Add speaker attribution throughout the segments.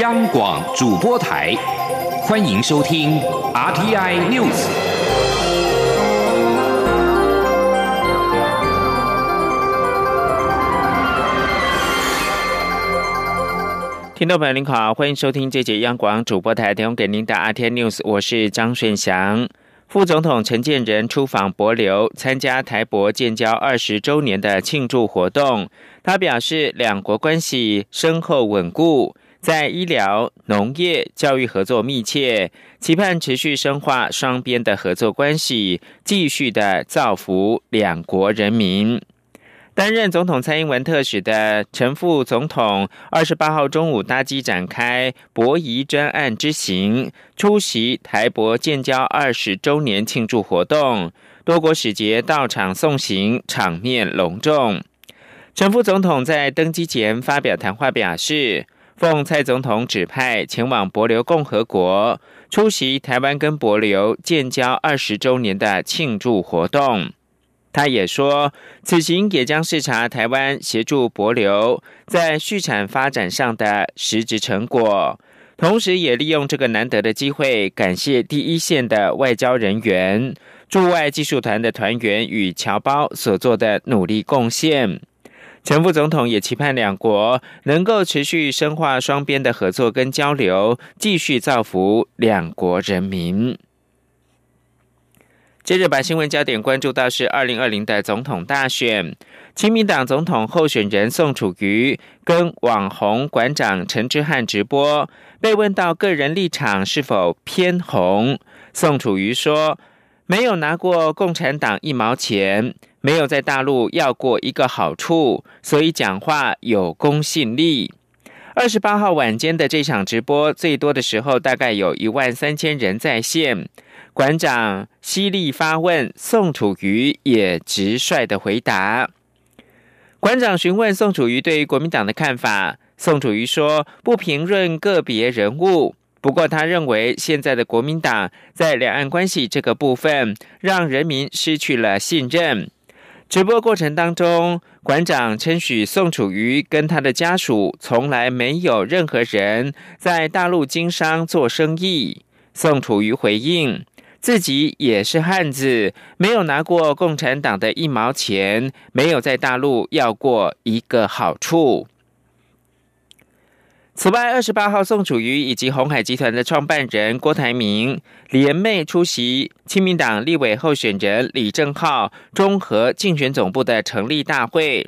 Speaker 1: 央广主播台，欢迎收听 RTI News。
Speaker 2: 听众朋友您好，欢迎收听这节央广主播台提供给您的 RTI News，我是张顺祥。副总统陈建仁出访博流，参加台博建交二十周年的庆祝活动。他表示，两国关系深厚稳固，在医疗、农业、教育合作密切，期盼持续深化双边的合作关系，继续的造福两国人民。担任总统蔡英文特使的陈副总统，二十八号中午搭机展开博仪专案之行，出席台博建交二十周年庆祝活动，多国使节到场送行，场面隆重。陈副总统在登机前发表谈话，表示奉蔡总统指派前往博琉共和国，出席台湾跟博琉建交二十周年的庆祝活动。他也说，此行也将视察台湾协助博琉在续产发展上的实质成果，同时也利用这个难得的机会，感谢第一线的外交人员、驻外技术团的团员与侨胞所做的努力贡献。陈副总统也期盼两国能够持续深化双边的合作跟交流，继续造福两国人民。接着把新闻焦点关注到是二零二零的总统大选，亲民党总统候选人宋楚瑜跟网红馆长陈之汉直播，被问到个人立场是否偏红，宋楚瑜说没有拿过共产党一毛钱，没有在大陆要过一个好处，所以讲话有公信力。二十八号晚间的这场直播，最多的时候大概有一万三千人在线。馆长犀利发问，宋楚瑜也直率的回答。馆长询问宋楚瑜对于国民党的看法，宋楚瑜说不评论个别人物，不过他认为现在的国民党在两岸关系这个部分，让人民失去了信任。直播过程当中，馆长称许宋楚瑜跟他的家属从来没有任何人在大陆经商做生意。宋楚瑜回应。自己也是汉子，没有拿过共产党的一毛钱，没有在大陆要过一个好处。此外，二十八号，宋楚瑜以及红海集团的创办人郭台铭联袂出席亲民党立委候选人李正浩综合竞选总部的成立大会，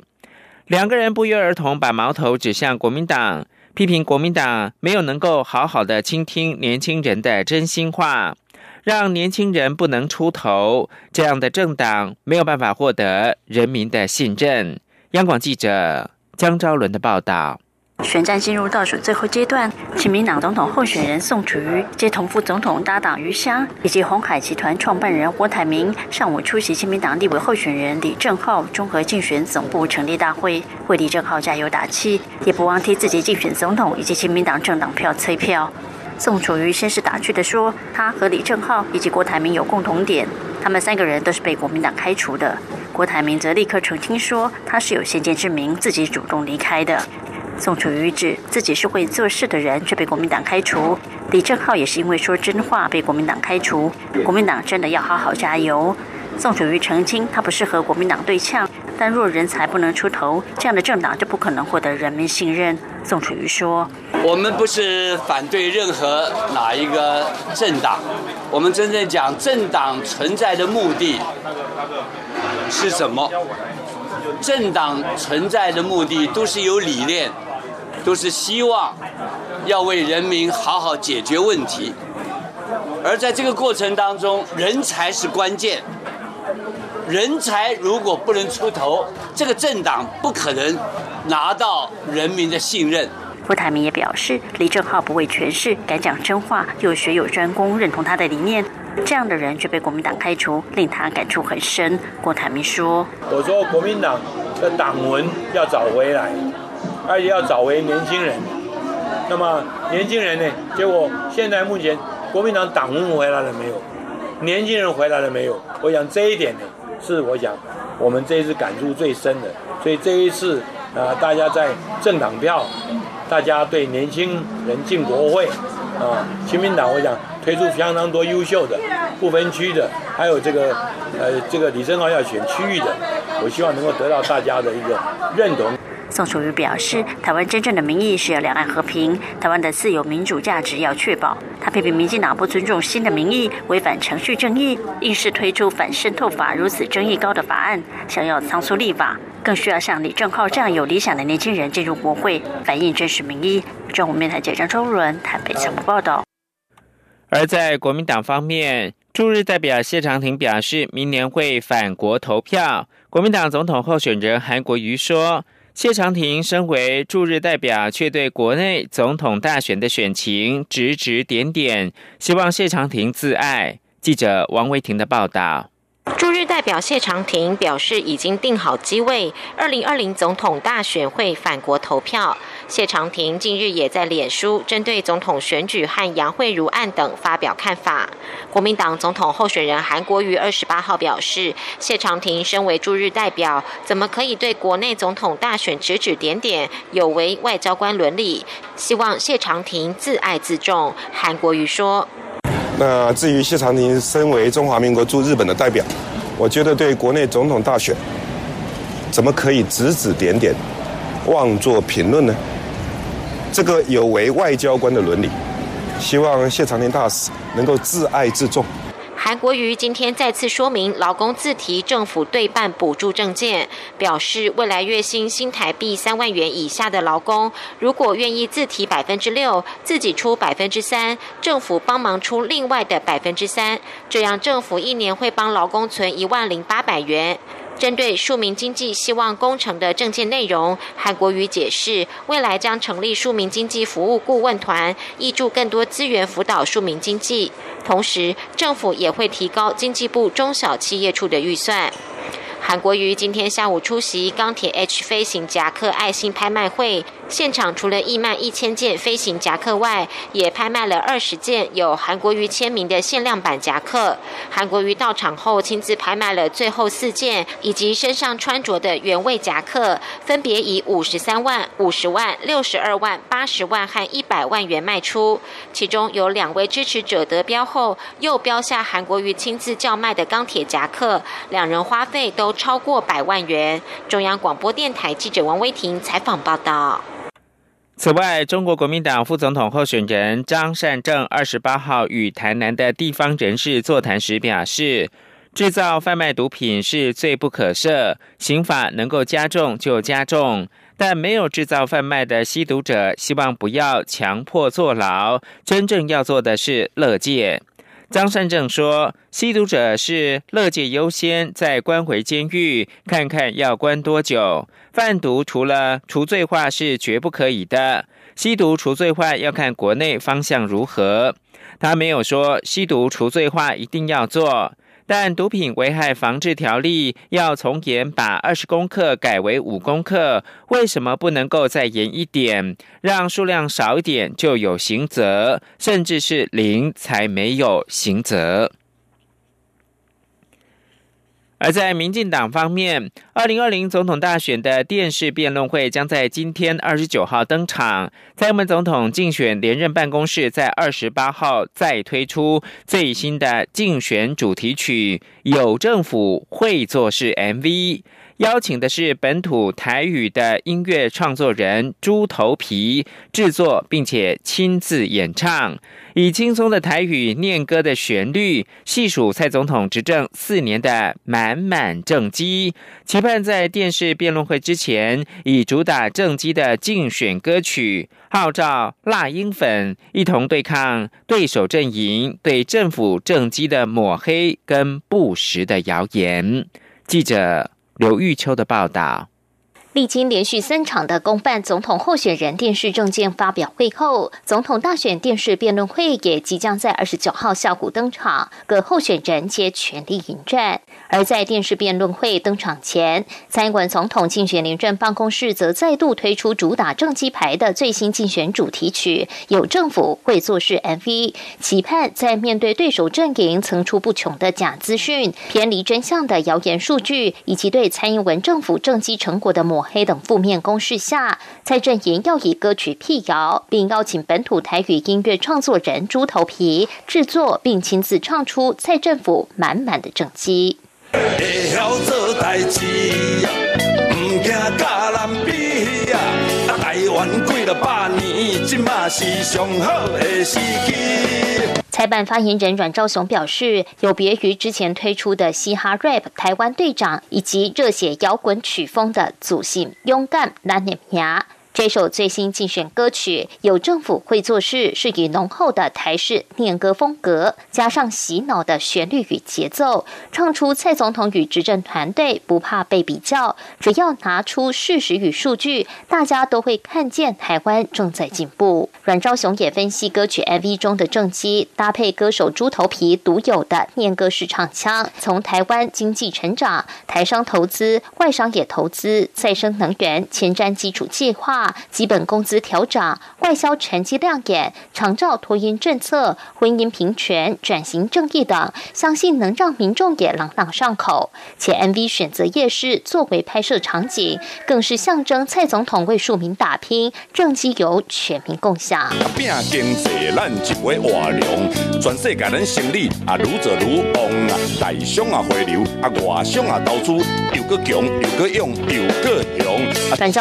Speaker 2: 两个人不约而同把矛头指向国民党，批评国民党没有能够好好的倾听年轻人的真心话。让年轻人不能出头，这样的政党没有办法获得人民的信任。央广记者江昭伦的报道。
Speaker 3: 选战进入倒数最后阶段，亲民党总统候选人宋楚瑜接同副总统搭档余香以及红海集团创办人郭台铭上午出席亲民党立委候选人李正浩综合竞选总部成立大会，为李正浩加油打气，也不忘替自己竞选总统以及亲民党政党票催票。宋楚瑜先是打趣的说：“他和李正浩以及郭台铭有共同点，他们三个人都是被国民党开除的。”郭台铭则立刻澄清说：“他是有先见之明，自己主动离开的。”宋楚瑜指自己是会做事的人，却被国民党开除；李正浩也是因为说真话被国民党开除。国民党真的要好好加油。宋楚瑜澄清，他不是和国民党对呛。但若人才不能出头，这样的政党就不可能获得人民信任。宋楚瑜说：“
Speaker 4: 我们不是反对任何哪一个政党，我们真正讲政党存在的目的是什么？政党存在的目的都是有理念，都是希望要为人民好好解决问题，而在这个过程当中，人才是关键。”人才如果不能出头，这个政党不可能拿到人民的信任。
Speaker 3: 郭台铭也表示，李正浩不畏权势，敢讲真话，又学有专攻，认同他的理念，这样的人却被国民党开除，令他感触很深。郭台铭说：“
Speaker 5: 我说国民党的党文要找回来，而且要找回年轻人。那么年轻人呢？结果现在目前国民党党务回来了没有？年轻人回来了没有？我想这一点呢。”是我想，我们这一次感触最深的，所以这一次啊，大家在政党票大家对年轻人进国会啊，亲民党我想推出相当多优秀的不分区的，还有这个呃这个李正浩要选区域的，我希望能够得到大家的一个认同。
Speaker 3: 宋楚瑜表示，台湾真正的民意是要两岸和平，台湾的自由民主价值要确保。他批评民进党不尊重新的民意，违反程序正义，硬是推出反渗透法如此争议高的法案，想要仓促立法，更需要像李正浩这样有理想的年轻人进入国会，反映真实民意。中午面台记者周伦台北采访报道。
Speaker 2: 而在国民党方面，驻日代表谢长廷表示，明年会返国投票。国民党总统候选人韩国瑜说。谢长廷身为驻日代表，却对国内总统大选的选情指指点点，希望谢长廷自爱。记者王维婷的报道。
Speaker 6: 驻日代表谢长廷表示，已经定好机位，二零二零总统大选会返国投票。谢长廷近日也在脸书针对总统选举和杨惠如案等发表看法。国民党总统候选人韩国瑜二十八号表示，谢长廷身为驻日代表，怎么可以对国内总统大选指指点点，有违外交官伦理？希望谢长廷自爱自重。韩国瑜说。
Speaker 7: 那至于谢长廷身为中华民国驻日本的代表，我觉得对国内总统大选，怎么可以指指点点，妄作评论呢？这个有违外交官的伦理。希望谢长廷大使能够自爱自重。
Speaker 6: 韩国瑜今天再次说明，劳工自提政府对半补助证件，表示未来月薪新台币三万元以下的劳工，如果愿意自提百分之六，自己出百分之三，政府帮忙出另外的百分之三，这样政府一年会帮劳工存一万零八百元。针对数民经济希望工程的证件内容，韩国瑜解释，未来将成立数民经济服务顾问团，挹注更多资源辅导数民经济。同时，政府也会提高经济部中小企业处的预算。韩国瑜今天下午出席钢铁 H 飞行夹克爱心拍卖会。现场除了义卖一千件飞行夹克外，也拍卖了二十件有韩国瑜签名的限量版夹克。韩国瑜到场后亲自拍卖了最后四件，以及身上穿着的原味夹克，分别以五十三万、五十万、六十二万、八十万和一百万元卖出。其中有两位支持者得标后，又标下韩国瑜亲自叫卖的钢铁夹克，两人花费都超过百万元。中央广播电台记者王威婷采访报道。
Speaker 2: 此外，中国国民党副总统候选人张善政二十八号与台南的地方人士座谈时表示，制造贩卖毒品是罪不可赦，刑法能够加重就加重，但没有制造贩卖的吸毒者，希望不要强迫坐牢，真正要做的是乐戒。张善政说：“吸毒者是乐界优先，再关回监狱，看看要关多久。贩毒除了除罪化是绝不可以的，吸毒除罪化要看国内方向如何。他没有说吸毒除罪化一定要做。”但毒品危害防治条例要从严把二十公克改为五公克，为什么不能够再严一点，让数量少一点就有刑责，甚至是零才没有刑责？而在民进党方面，二零二零总统大选的电视辩论会将在今天二十九号登场。蔡英文总统竞选连任办公室在二十八号再推出最新的竞选主题曲《有政府会做事》MV。邀请的是本土台语的音乐创作人猪头皮制作，并且亲自演唱，以轻松的台语念歌的旋律，细数蔡总统执政四年的满满政绩，期盼在电视辩论会之前，以主打政绩的竞选歌曲，号召辣鹰粉一同对抗对手阵营对政府政绩的抹黑跟不实的谣言。记者。刘玉秋的报道。
Speaker 8: 历经连续三场的公办总统候选人电视政见发表会后，总统大选电视辩论会也即将在二十九号下午登场，各候选人皆全力迎战。而在电视辩论会登场前，蔡英文总统竞选连任办公室则再度推出主打政绩牌的最新竞选主题曲《有政府会做事》MV，期盼在面对对手阵营层出不穷的假资讯、偏离真相的谣言数据，以及对蔡英文政府政绩成果的模。抹黑等负面攻势下，蔡正言要以歌曲辟谣，并邀请本土台语音乐创作人猪头皮制作，并亲自唱出蔡政府满满的政绩。台台办发言人阮兆雄表示，有别于之前推出的嘻哈 rap、台湾队长以及热血摇滚曲风的祖性勇敢难念名。这首最新竞选歌曲有政府会做事，是以浓厚的台式念歌风格，加上洗脑的旋律与节奏，唱出蔡总统与执政团队不怕被比较，只要拿出事实与数据，大家都会看见台湾正在进步。阮昭雄也分析歌曲 MV 中的正机，搭配歌手猪头皮独有的念歌式唱腔，从台湾经济成长、台商投资、外商也投资、再生能源前瞻基础计划。基本工资调涨、外销成绩亮眼、长照托婴政策、婚姻平权、转型正义等，相信能让民众也朗朗上口。且 MV 选择夜市作为拍摄场景，更是象征蔡总统为庶民打拼，政绩由全民共享。拼经济，咱活量，全世界人胜利啊，愈做愈旺啊，大商啊回流啊，外商啊投资又个强又个勇又个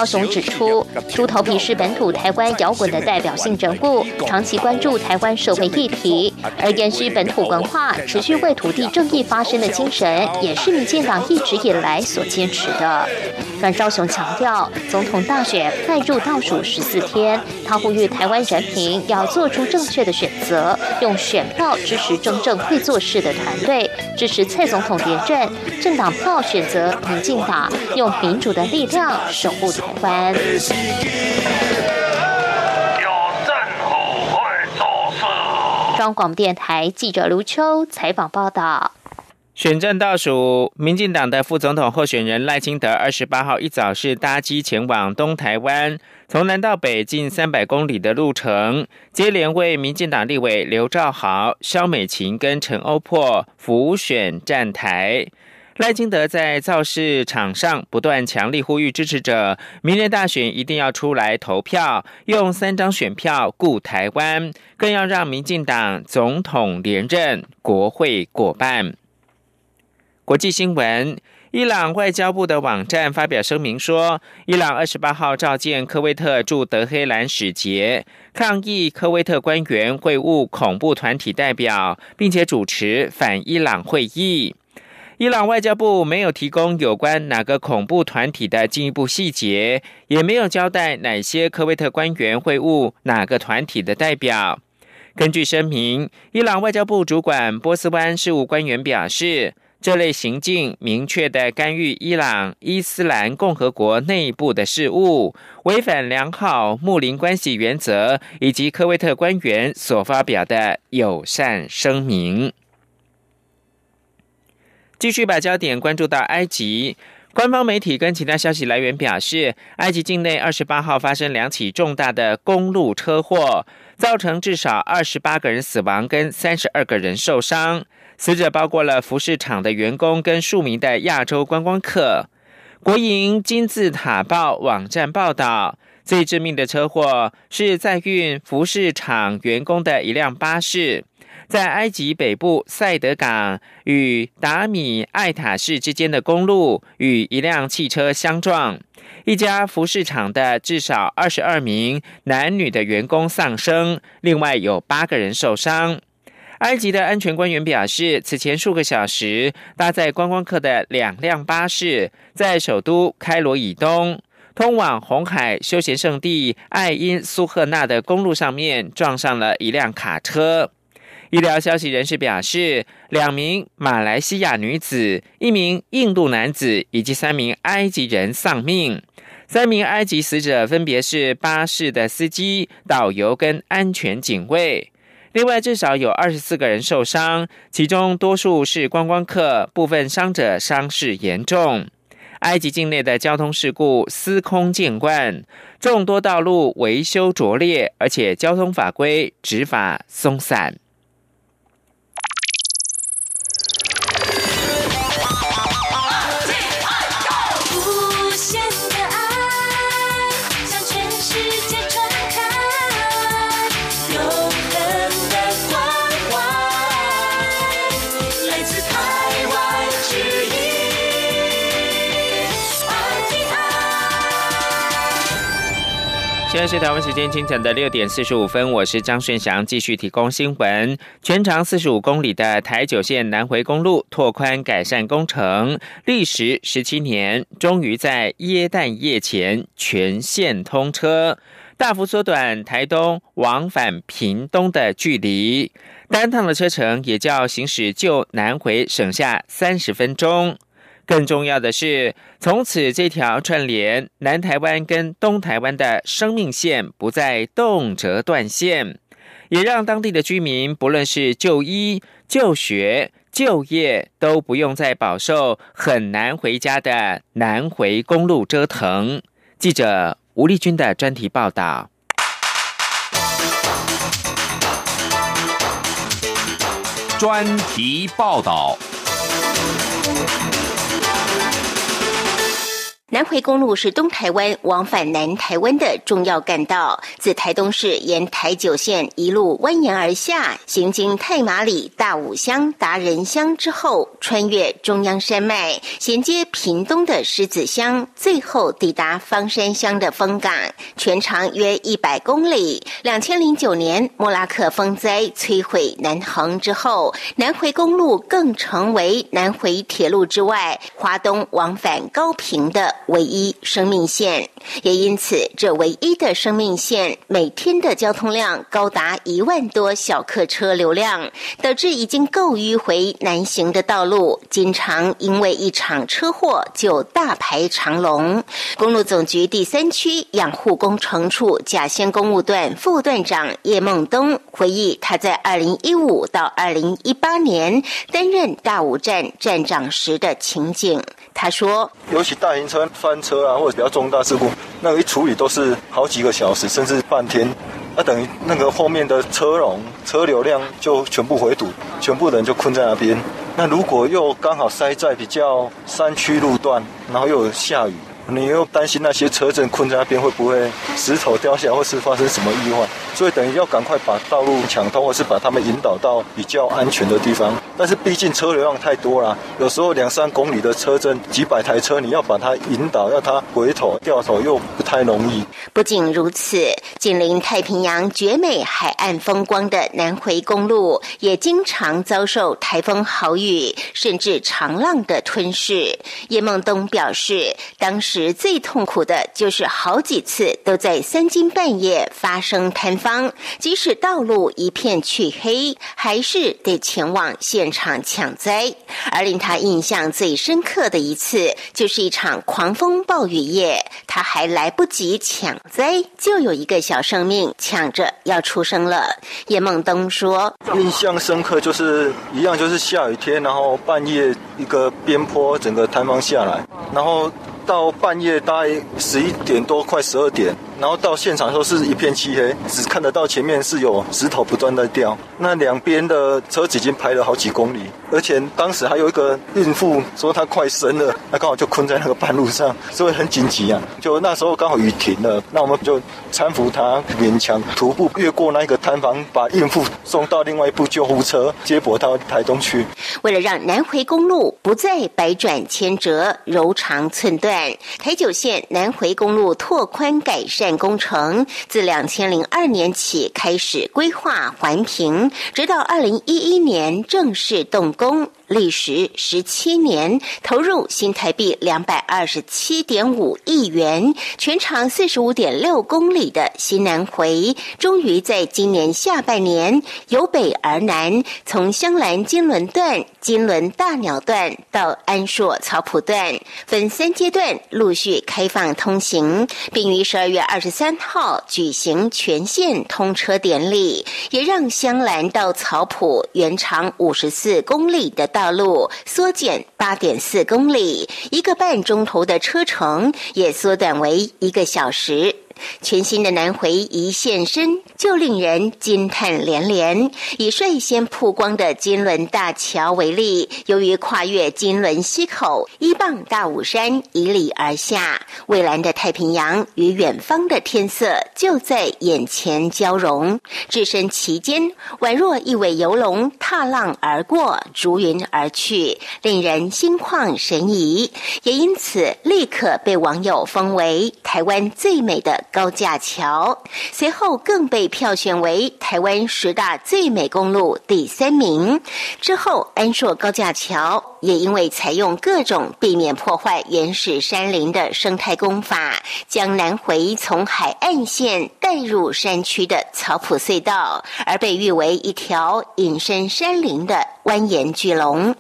Speaker 8: 雄指出。猪头皮是本土台湾摇滚的代表性人物，长期关注台湾社会议题，而延续本土文化、持续为土地正义发声的精神，也是民进党一直以来所坚持的。阮昭雄强调，总统大选迈入倒数十四天，他呼吁台湾人民要做出正确的选择，用选票支持真正会做事的团队，支持蔡总统连任；政党票选择民进党，用民主的力量守护台湾。有政府会做事。中广电台记者卢秋采访报道。
Speaker 2: 选战倒数，民进党的副总统候选人赖清德二十八号一早是搭机前往东台湾，从南到北近三百公里的路程，接连为民进党立委刘兆豪、肖美琴跟陈欧珀辅选站台。赖清德在造势场上不断强力呼吁支持者，明年大选一定要出来投票，用三张选票顾台湾，更要让民进党总统连任，国会过半。国际新闻：伊朗外交部的网站发表声明说，伊朗二十八号召见科威特驻德黑兰使节，抗议科威特官员会晤恐怖团体代表，并且主持反伊朗会议。伊朗外交部没有提供有关哪个恐怖团体的进一步细节，也没有交代哪些科威特官员会晤哪个团体的代表。根据声明，伊朗外交部主管波斯湾事务官员表示，这类行径明确的干预伊朗伊斯兰共和国内部的事务，违反良好睦邻关系原则以及科威特官员所发表的友善声明。继续把焦点关注到埃及，官方媒体跟其他消息来源表示，埃及境内二十八号发生两起重大的公路车祸，造成至少二十八个人死亡，跟三十二个人受伤。死者包括了服饰厂的员工跟数名的亚洲观光客。国营金字塔报网站报道，最致命的车祸是在运服饰厂员工的一辆巴士。在埃及北部塞德港与达米艾塔市之间的公路与一辆汽车相撞，一家服饰厂的至少二十二名男女的员工丧生，另外有八个人受伤。埃及的安全官员表示，此前数个小时搭载观光客的两辆巴士在首都开罗以东通往红海休闲胜地爱因苏赫纳的公路上面撞上了一辆卡车。医疗消息人士表示，两名马来西亚女子、一名印度男子以及三名埃及人丧命。三名埃及死者分别是巴士的司机、导游跟安全警卫。另外，至少有二十四个人受伤，其中多数是观光客，部分伤者伤势严重。埃及境内的交通事故司空见惯，众多道路维修拙劣，而且交通法规执法松散。现在是台湾时间清晨的六点四十五分，我是张顺祥，继续提供新闻。全长四十五公里的台九线南回公路拓宽改善工程，历时十七年，终于在耶诞夜前全线通车，大幅缩短台东往返屏东的距离，单趟的车程也较行驶旧南回省下三十分钟。更重要的是，从此这条串联南台湾跟东台湾的生命线不再动辄断线，也让当地的居民不论是就医、就学、就业，都不用再饱受很难回家的南回公路折腾。记者吴丽君的专题报道。
Speaker 1: 专题报道。
Speaker 9: 南回公路是东台湾往返南台湾的重要干道，自台东市沿台九线一路蜿蜒而下，行经太马里、大武乡、达人乡之后，穿越中央山脉，衔接屏东的狮子乡，最后抵达方山乡的风港，全长约一百公里。两千零九年莫拉克风灾摧毁南横之后，南回公路更成为南回铁路之外，华东往返高平的。唯一生命线，也因此这唯一的生命线每天的交通量高达一万多小客车流量，导致已经够迂回难行的道路，经常因为一场车祸就大排长龙。公路总局第三区养护工程处甲仙公务段副段长叶梦东回忆，他在二零一五到二零一八年担任大武站站长时的情景。他说：“
Speaker 10: 尤其大型车翻车啊，或者比较重大事故，那个一处理都是好几个小时，甚至半天。那等于那个后面的车龙、车流量就全部回堵，全部人就困在那边。那如果又刚好塞在比较山区路段，然后又有下雨。”你又担心那些车阵困在那边会不会石头掉下，或是发生什么意外？所以等于要赶快把道路抢通，或是把他们引导到比较安全的地方。但是毕竟车流量太多了，有时候两三公里的车阵，几百台车，你要把它引导，要它回头掉头又不太容易。
Speaker 9: 不仅如此，紧邻太平洋绝美海岸风光的南回公路，也经常遭受台风豪雨，甚至长浪的吞噬。叶梦东表示，当时。最痛苦的就是好几次都在三更半夜发生坍方，即使道路一片黢黑，还是得前往现场抢灾。而令他印象最深刻的一次，就是一场狂风暴雨夜，他还来不及抢灾，就有一个小生命抢着要出生了。叶梦东说：“
Speaker 10: 印象深刻就是一样，就是下雨天，然后半夜一个边坡整个坍方下来，然后。”到半夜大概十一点多，快十二点。然后到现场的时候是一片漆黑，只看得到前面是有石头不断在掉。那两边的车子已经排了好几公里，而且当时还有一个孕妇说她快生了，那刚好就困在那个半路上，所以很紧急啊。就那时候刚好雨停了，那我们就搀扶她勉强徒步越过那个摊房，把孕妇送到另外一部救护车接驳到台东去。
Speaker 9: 为了让南回公路不再百转千折、柔肠寸断，台九线南回公路拓宽改善。工程自两千零二年起开始规划环评，直到二零一一年正式动工。历时十七年，投入新台币两百二十七点五亿元，全长四十五点六公里的新南回，终于在今年下半年由北而南，从香兰金轮段、金轮大鸟段到安硕草埔段，分三阶段陆续开放通行，并于十二月二十三号举行全线通车典礼，也让香兰到草埔原长五十四公里的。道路缩减八点四公里，一个半钟头的车程也缩短为一个小时。全新的南回一现身，就令人惊叹连连。以率先曝光的金轮大桥为例，由于跨越金轮溪口，依傍大武山以里而下，蔚蓝的太平洋与远方的天色就在眼前交融，置身其间，宛若一尾游龙踏浪而过，逐云而去，令人心旷神怡。也因此，立刻被网友封为台湾最美的。高架桥，随后更被票选为台湾十大最美公路第三名。之后，安硕高架桥也因为采用各种避免破坏原始山林的生态工法，将南回从海岸线带入山区的草埔隧道，而被誉为一条隐身山林的蜿蜒巨龙。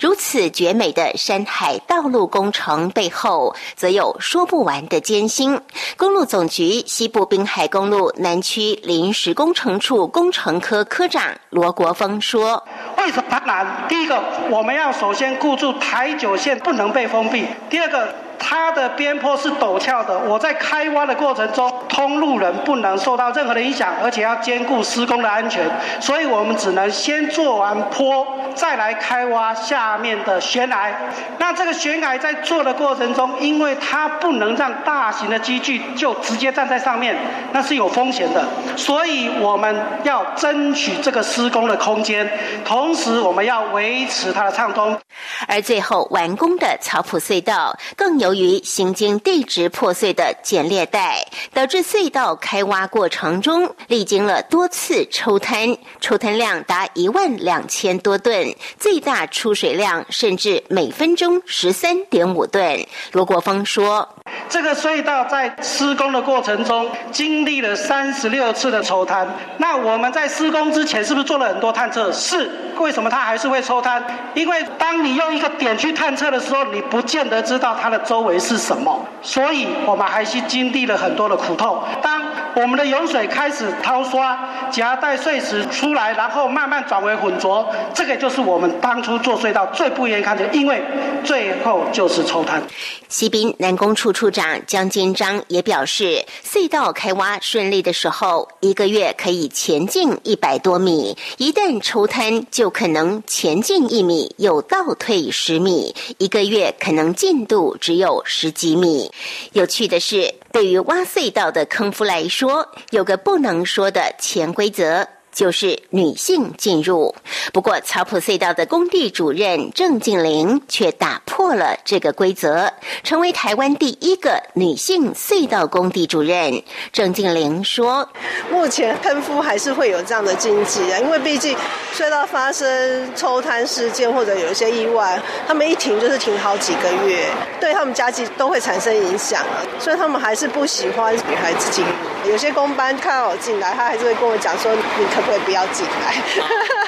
Speaker 9: 如此绝美的山海道路工程背后，则有说不完的艰辛。公路总局西部滨海公路南区临时工程处工程科科长罗国峰说：“
Speaker 11: 为什么它难？第一个，我们要首先顾住台九线不能被封闭；第二个。”它的边坡是陡峭的，我在开挖的过程中，通路人不能受到任何的影响，而且要兼顾施工的安全，所以我们只能先做完坡，再来开挖下面的悬崖。那这个悬崖在做的过程中，因为它不能让大型的机具就直接站在上面，那是有风险的，所以我们要争取这个施工的空间，同时我们要维持它的畅通。
Speaker 9: 而最后完工的草埔隧道，更有由于行经地质破碎的剪裂带，导致隧道开挖过程中历经了多次抽滩，抽滩量达一万两千多吨，最大出水量甚至每分钟十三点五吨。罗国峰说：“
Speaker 11: 这个隧道在施工的过程中经历了三十六次的抽摊，那我们在施工之前是不是做了很多探测？是。为什么它还是会抽摊？因为当你用一个点去探测的时候，你不见得知道它的周围是什么，所以我们还是经历了很多的苦痛。当我们的油水开始掏刷、夹带碎石出来，然后慢慢转为浑浊，这个就是我们当初做隧道最不愿意看见，因为最后就是抽摊。
Speaker 9: 西滨南工处处长江金章也表示，隧道开挖顺利的时候，一个月可以前进一百多米；一旦抽摊，就可能前进一米又倒退十米，一个月可能进度只有十几米。有趣的是，对于挖隧道的坑夫来说，有个不能说的潜规则。就是女性进入，不过草埔隧道的工地主任郑静玲却打破了这个规则，成为台湾第一个女性隧道工地主任。郑静玲说：“
Speaker 12: 目前喷夫还是会有这样的禁忌啊，因为毕竟隧道发生抽摊事件或者有一些意外，他们一停就是停好几个月，对他们家计都会产生影响啊，所以他们还是不喜欢女孩子进入。有些工班看到我进来，他还是会跟我讲说：‘你可’。”会不要进来，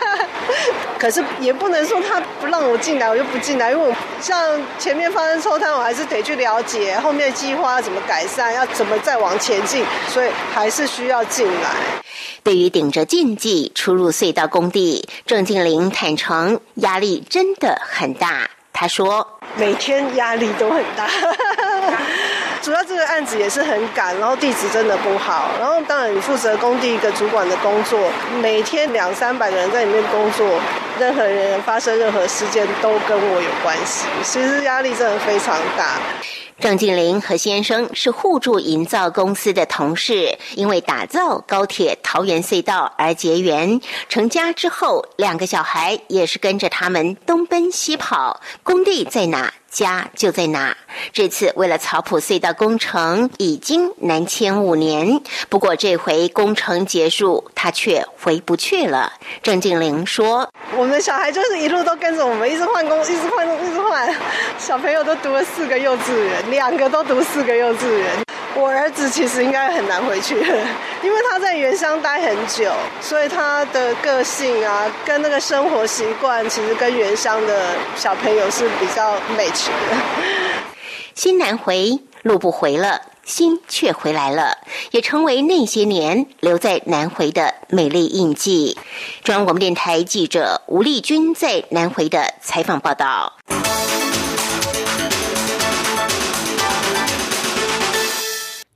Speaker 12: 可是也不能说他不让我进来，我就不进来，因为我像前面发生抽摊，我还是得去了解后面计划怎么改善，要怎么再往前进，所以还是需要进来。
Speaker 9: 对于顶着禁忌出入隧道工地，郑静玲坦诚压力真的很大。他说：“
Speaker 12: 每天压力都很大。”主要这个案子也是很赶，然后地址真的不好，然后当然你负责工地一个主管的工作，每天两三百个人在里面工作，任何人发生任何事件都跟我有关系，其实压力真的非常大。
Speaker 9: 郑静玲和先生是互助营造公司的同事，因为打造高铁桃园隧道而结缘。成家之后，两个小孩也是跟着他们东奔西跑。工地在哪？家就在哪。这次为了草埔隧道工程，已经南迁五年。不过这回工程结束，他却回不去了。郑静玲说：“
Speaker 12: 我们小孩就是一路都跟着我们，一直换工，一直换工，一直换。小朋友都读了四个幼稚园，两个都读四个幼稚园。”我儿子其实应该很难回去，因为他在原乡待很久，所以他的个性啊，跟那个生活习惯，其实跟原乡的小朋友是比较 match 的。
Speaker 9: 心难回，路不回了，心却回来了，也成为那些年留在南回的美丽印记。中央广播电台记者吴丽君在南回的采访报道。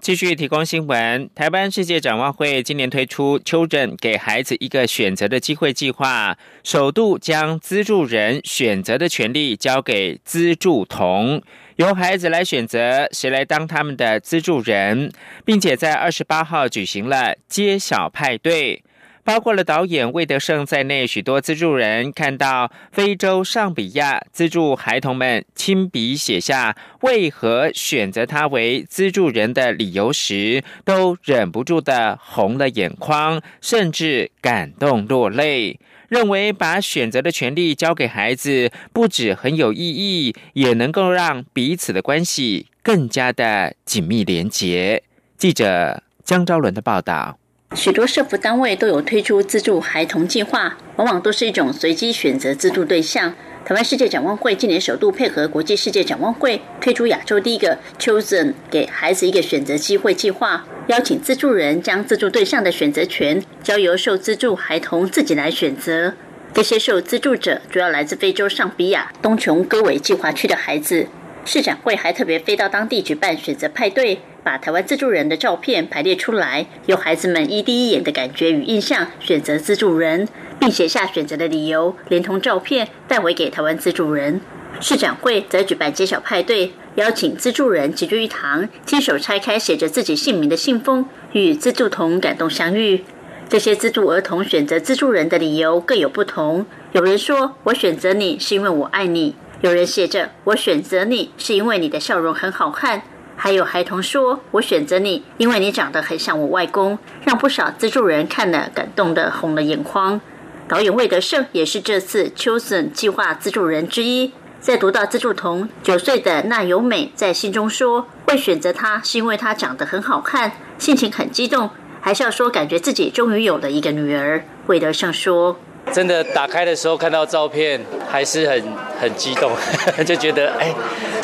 Speaker 2: 继续提供新闻。台湾世界展望会今年推出“秋诊给孩子一个选择的机会”计划，首度将资助人选择的权利交给资助童，由孩子来选择谁来当他们的资助人，并且在二十八号举行了揭晓派对。包括了导演魏德胜在内许多资助人看到非洲上比亚资助孩童们亲笔写下为何选择他为资助人的理由时，都忍不住的红了眼眶，甚至感动落泪。认为把选择的权利交给孩子，不止很有意义，也能够让彼此的关系更加的紧密连结。记者江昭伦的报道。
Speaker 3: 许多社福单位都有推出资助孩童计划，往往都是一种随机选择资助对象。台湾世界展望会今年首度配合国际世界展望会，推出亚洲第一个 Chosen 给孩子一个选择机会计划，邀请资助人将资助对象的选择权交由受资助孩童自己来选择。这些受资助者主要来自非洲上比亚东琼戈韦计划区的孩子。市展会还特别飞到当地举办选择派对，把台湾资助人的照片排列出来，由孩子们依第一眼的感觉与印象选择资助人，并写下选择的理由，连同照片带回给台湾资助人。市展会则举办揭晓派对，邀请资助人齐聚一堂，亲手拆开写着自己姓名的信封，与资助童感动相遇。这些资助儿童选择资助人的理由各有不同，有人说：“我选择你是因为我爱你。”有人写着：“我选择你是因为你的笑容很好看。”还有孩童说：“我选择你，因为你长得很像我外公。”让不少资助人看了感动的红了眼眶。导演魏德胜也是这次 Chosen 计划资助人之一。在读到资助童九岁的那由美在信中说：“会选择他是因为他长得很好看，心情很激动，还是要说感觉自己终于有了一个女儿。”魏德胜说。
Speaker 13: 真的打开的时候看到照片还是很很激动，就觉得哎，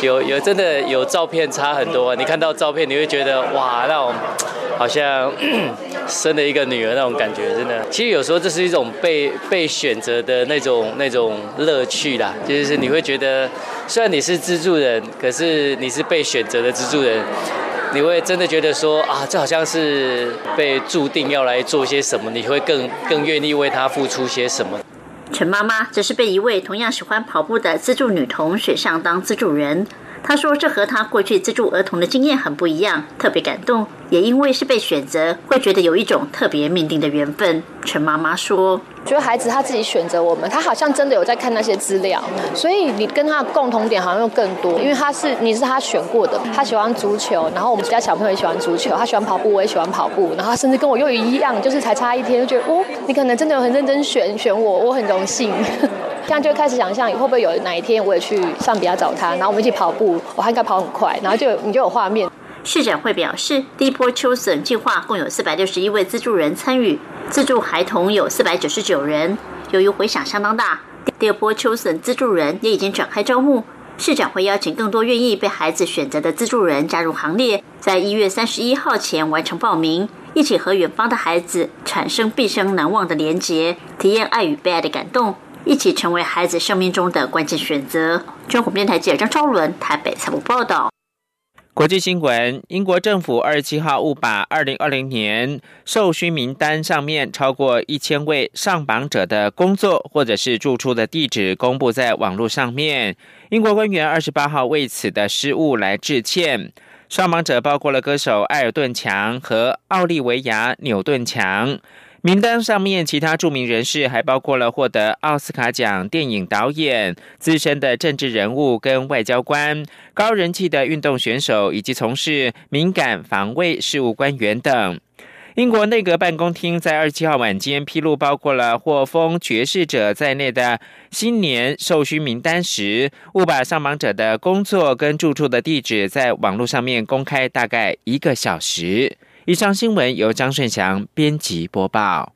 Speaker 13: 有有真的有照片差很多。你看到照片你会觉得哇，那种好像 生了一个女儿那种感觉，真的。其实有时候这是一种被被选择的那种那种乐趣啦，就是你会觉得虽然你是资助人，可是你是被选择的资助人。你会真的觉得说啊，这好像是被注定要来做些什么？你会更更愿意为他付出些什么？
Speaker 3: 陈妈妈则是被一位同样喜欢跑步的资助女童选上当资助人。她说：“这和她过去资助儿童的经验很不一样，特别感动。也因为是被选择，会觉得有一种特别命定的缘分。”陈妈妈说：“
Speaker 14: 觉得孩子他自己选择我们，他好像真的有在看那些资料，所以你跟他的共同点好像又更多。因为他是你是他选过的，他喜欢足球，然后我们家小朋友也喜欢足球，他喜欢跑步，我也喜欢跑步，然后甚至跟我又一样，就是才差一天，就觉得哦，你可能真的有很认真选选我，我很荣幸。”这样就开始想象，会不会有哪一天我也去上比亚找他，然后我们一起跑步，我还应该跑很快，然后就你就有画面。
Speaker 3: 市展会表示，第一波秋笋计划共有四百六十一位资助人参与，资助孩童有四百九十九人。由于回响相当大，第二波秋笋资助人也已经展开招募。市长会邀请更多愿意被孩子选择的资助人加入行列，在一月三十一号前完成报名，一起和远方的孩子产生毕生难忘的连结，体验爱与被爱的感动。一起成为孩子生命中的关键选择。中国电台记者张超伦台北采访报道。
Speaker 2: 国际新闻：英国政府二十七号误把二零二零年受勋名单上面超过一千位上榜者的工作或者是住处的地址公布在网络上面。英国官员二十八号为此的失误来致歉。上榜者包括了歌手艾尔顿强和奥利维亚纽顿强。名单上面其他著名人士还包括了获得奥斯卡奖电影导演、资深的政治人物跟外交官、高人气的运动选手，以及从事敏感防卫事务官员等。英国内阁办公厅在二十七号晚间披露，包括了获封爵士者在内的新年受勋名单时，误把上榜者的工作跟住处的地址在网络上面公开大概一个小时。以上新闻由张顺祥编辑播报。